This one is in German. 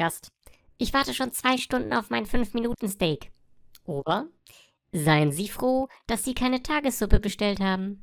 Gast. Ich warte schon zwei Stunden auf mein 5-Minuten-Steak. Ober. Seien Sie froh, dass Sie keine Tagessuppe bestellt haben.